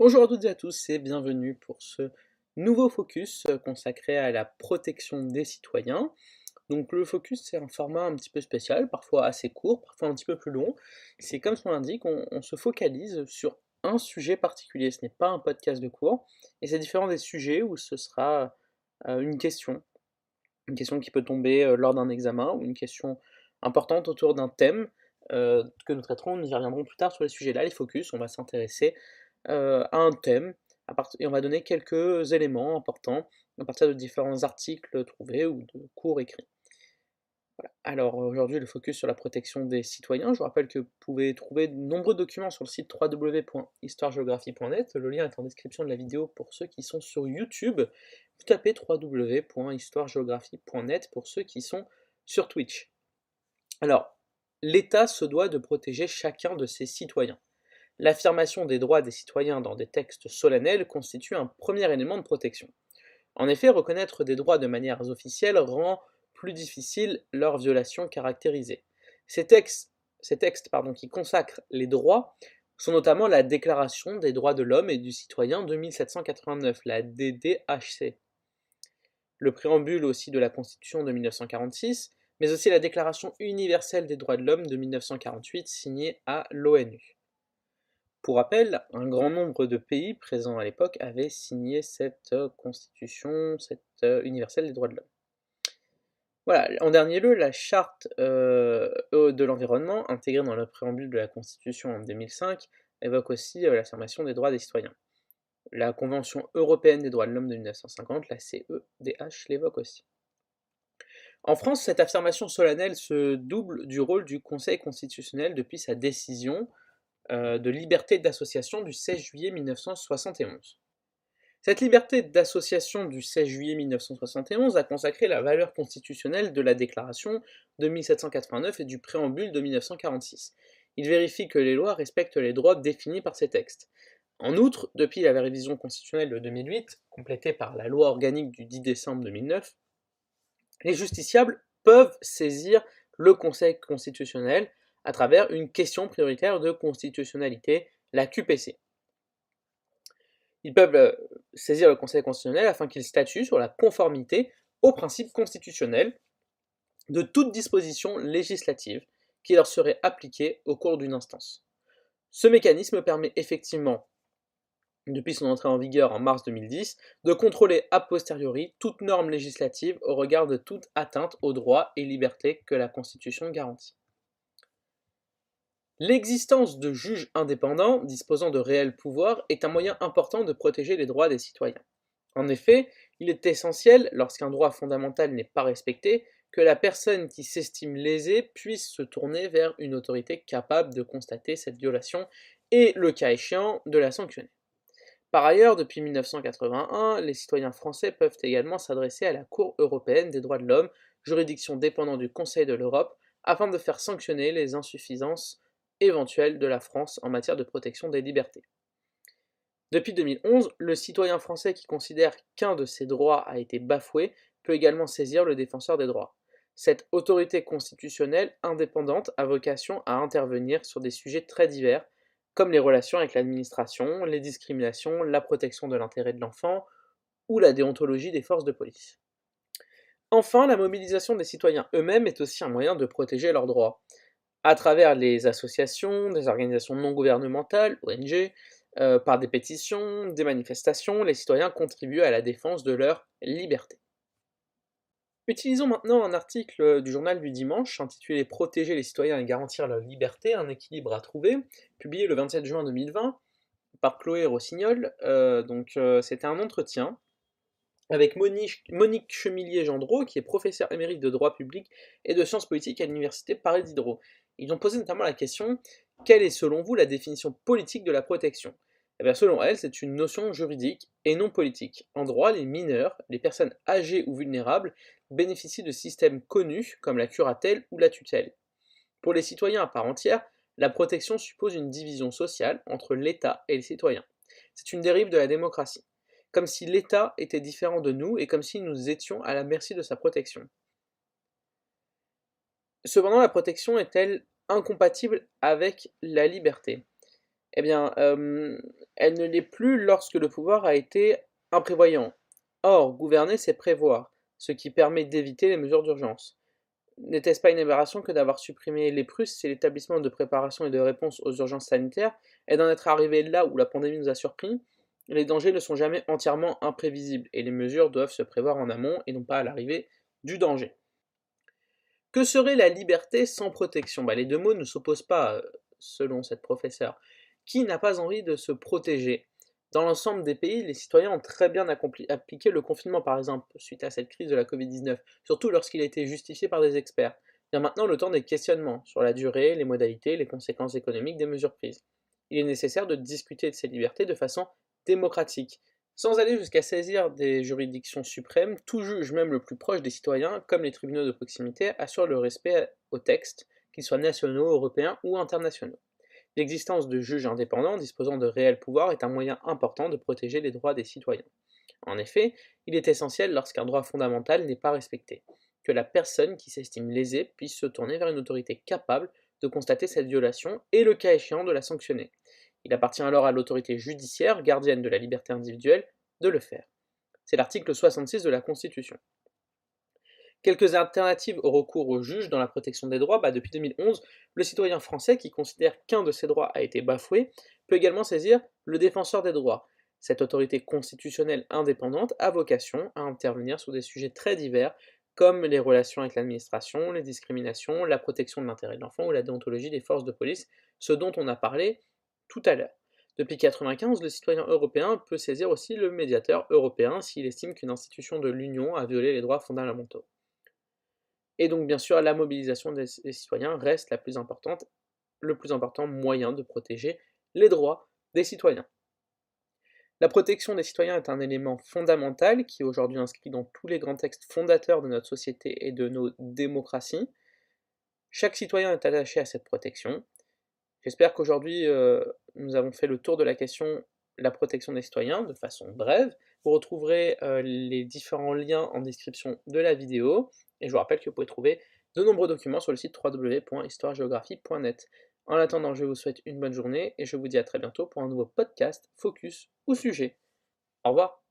Bonjour à toutes et à tous et bienvenue pour ce nouveau focus euh, consacré à la protection des citoyens. Donc le focus c'est un format un petit peu spécial, parfois assez court, parfois un petit peu plus long. C'est comme son l'indique, on, on, se focalise sur un sujet particulier, ce n'est pas un podcast de cours, et c'est différent des sujets où ce sera euh, une question, une question qui peut tomber euh, lors d'un examen ou une question importante autour d'un thème que nous traiterons, nous y reviendrons plus tard sur les sujets là, les focus, on va s'intéresser euh, à un thème, et on va donner quelques éléments importants à partir de différents articles trouvés ou de cours écrits. Alors aujourd'hui le focus sur la protection des citoyens. Je vous rappelle que vous pouvez trouver de nombreux documents sur le site www.histoiregéographie.net. Le lien est en description de la vidéo pour ceux qui sont sur YouTube. Vous tapez www.histoiregéographie.net pour ceux qui sont sur Twitch. Alors, l'État se doit de protéger chacun de ses citoyens. L'affirmation des droits des citoyens dans des textes solennels constitue un premier élément de protection. En effet, reconnaître des droits de manière officielle rend plus difficile leur violation caractérisée. Ces textes, qui consacrent les droits sont notamment la Déclaration des droits de l'homme et du citoyen de 1789, la DDHC, le préambule aussi de la Constitution de 1946, mais aussi la Déclaration universelle des droits de l'homme de 1948 signée à l'ONU. Pour rappel, un grand nombre de pays présents à l'époque avaient signé cette euh, constitution, cette euh, universelle des droits de l'homme. Voilà, en dernier lieu, la charte euh, de l'environnement, intégrée dans le préambule de la Constitution en 2005, évoque aussi l'affirmation des droits des citoyens. La Convention européenne des droits de l'homme de 1950, la CEDH, l'évoque aussi. En France, cette affirmation solennelle se double du rôle du Conseil constitutionnel depuis sa décision de liberté d'association du 16 juillet 1971. Cette liberté d'association du 16 juillet 1971 a consacré la valeur constitutionnelle de la déclaration de 1789 et du préambule de 1946. Il vérifie que les lois respectent les droits définis par ces textes. En outre, depuis la révision constitutionnelle de 2008, complétée par la loi organique du 10 décembre 2009, les justiciables peuvent saisir le Conseil constitutionnel à travers une question prioritaire de constitutionnalité, la QPC. Ils peuvent euh, saisir le Conseil constitutionnel afin qu'il statue sur la conformité aux principes constitutionnels de toute disposition législative qui leur serait appliquée au cours d'une instance. Ce mécanisme permet effectivement, depuis son entrée en vigueur en mars 2010, de contrôler a posteriori toute norme législative au regard de toute atteinte aux droits et libertés que la Constitution garantit. L'existence de juges indépendants disposant de réels pouvoirs est un moyen important de protéger les droits des citoyens. En effet, il est essentiel, lorsqu'un droit fondamental n'est pas respecté, que la personne qui s'estime lésée puisse se tourner vers une autorité capable de constater cette violation et, le cas échéant, de la sanctionner. Par ailleurs, depuis 1981, les citoyens français peuvent également s'adresser à la Cour européenne des droits de l'homme, juridiction dépendant du Conseil de l'Europe, afin de faire sanctionner les insuffisances éventuelle de la France en matière de protection des libertés. Depuis 2011, le citoyen français qui considère qu'un de ses droits a été bafoué peut également saisir le défenseur des droits. Cette autorité constitutionnelle indépendante a vocation à intervenir sur des sujets très divers, comme les relations avec l'administration, les discriminations, la protection de l'intérêt de l'enfant ou la déontologie des forces de police. Enfin, la mobilisation des citoyens eux-mêmes est aussi un moyen de protéger leurs droits à travers les associations, des organisations non gouvernementales, ONG, euh, par des pétitions, des manifestations, les citoyens contribuent à la défense de leur liberté. Utilisons maintenant un article du journal du dimanche intitulé Protéger les citoyens et garantir leur liberté, un équilibre à trouver, publié le 27 juin 2020 par Chloé Rossignol. Euh, donc euh, c'était un entretien avec Monique, Monique Chemillier-Gendreau, qui est professeur émérite de droit public et de sciences politiques à l'université Paris Diderot. Ils ont posé notamment la question quelle est selon vous la définition politique de la protection? Eh Selon elle, c'est une notion juridique et non politique. En droit, les mineurs, les personnes âgées ou vulnérables, bénéficient de systèmes connus comme la curatelle ou la tutelle. Pour les citoyens à part entière, la protection suppose une division sociale entre l'État et les citoyens. C'est une dérive de la démocratie, comme si l'État était différent de nous et comme si nous étions à la merci de sa protection. Cependant, la protection est-elle incompatible avec la liberté? Eh bien, euh, Elle ne l'est plus lorsque le pouvoir a été imprévoyant. Or, gouverner, c'est prévoir, ce qui permet d'éviter les mesures d'urgence. N'était-ce pas une aberration que d'avoir supprimé les Prusses c'est l'établissement de préparation et de réponse aux urgences sanitaires, et d'en être arrivé là où la pandémie nous a surpris? Les dangers ne sont jamais entièrement imprévisibles, et les mesures doivent se prévoir en amont et non pas à l'arrivée du danger. Que serait la liberté sans protection? Bah, Les deux mots ne s'opposent pas, euh, selon cette professeure. Qui n'a pas envie de se protéger? Dans l'ensemble des pays, les citoyens ont très bien appliqué le confinement, par exemple, suite à cette crise de la Covid-19, surtout lorsqu'il a été justifié par des experts. Il y a maintenant le temps des questionnements sur la durée, les modalités, les conséquences économiques des mesures prises. Il est nécessaire de discuter de ces libertés de façon démocratique, sans aller jusqu'à saisir des juridictions suprêmes, tout juge, même le plus proche des citoyens, comme les tribunaux de proximité, assure le respect aux textes, qu'ils soient nationaux, européens ou internationaux. L'existence de juges indépendants disposant de réels pouvoirs est un moyen important de protéger les droits des citoyens. En effet, il est essentiel lorsqu'un droit fondamental n'est pas respecté, que la personne qui s'estime lésée puisse se tourner vers une autorité capable de constater cette violation et le cas échéant de la sanctionner. Il appartient alors à l'autorité judiciaire, gardienne de la liberté individuelle, de le faire. C'est l'article 66 de la Constitution. Quelques alternatives au recours au juge dans la protection des droits, bah depuis 2011, le citoyen français qui considère qu'un de ses droits a été bafoué peut également saisir le défenseur des droits. Cette autorité constitutionnelle indépendante a vocation à intervenir sur des sujets très divers comme les relations avec l'administration, les discriminations, la protection de l'intérêt de l'enfant ou la déontologie des forces de police, ce dont on a parlé tout à l'heure. Depuis 1995, le citoyen européen peut saisir aussi le médiateur européen s'il estime qu'une institution de l'Union a violé les droits fondamentaux. Et donc, bien sûr, la mobilisation des, citoyens reste la plus importante, le plus important moyen de protéger les droits des citoyens. La protection des citoyens est un élément fondamental qui est aujourd'hui inscrit dans tous les grands textes fondateurs de notre société et de nos démocraties. Chaque citoyen est attaché à cette protection, J'espère qu'aujourd'hui, euh, nous avons fait le tour de la question la protection des citoyens de façon brève. Vous retrouverez euh, les différents liens en description de la vidéo. Et je vous rappelle que vous pouvez trouver de nombreux documents sur le site www.histoiregéographie.net. En attendant, je vous souhaite une bonne journée et je vous dis à très bientôt pour un nouveau podcast, focus ou sujet. Au revoir